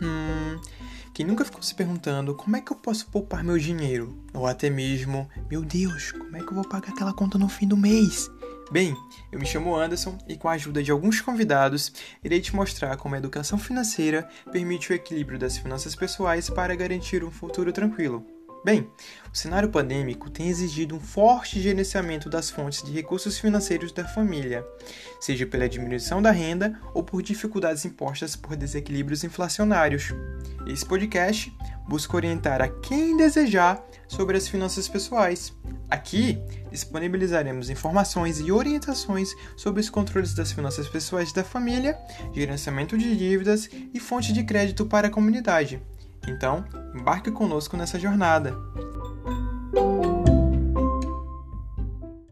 Hum, quem nunca ficou se perguntando como é que eu posso poupar meu dinheiro? Ou até mesmo, meu Deus, como é que eu vou pagar aquela conta no fim do mês? Bem, eu me chamo Anderson e com a ajuda de alguns convidados, irei te mostrar como a educação financeira permite o equilíbrio das finanças pessoais para garantir um futuro tranquilo. Bem, o cenário pandêmico tem exigido um forte gerenciamento das fontes de recursos financeiros da família, seja pela diminuição da renda ou por dificuldades impostas por desequilíbrios inflacionários. Esse podcast busca orientar a quem desejar sobre as finanças pessoais. Aqui disponibilizaremos informações e orientações sobre os controles das finanças pessoais da família, gerenciamento de dívidas e fonte de crédito para a comunidade. Então, embarque conosco nessa jornada.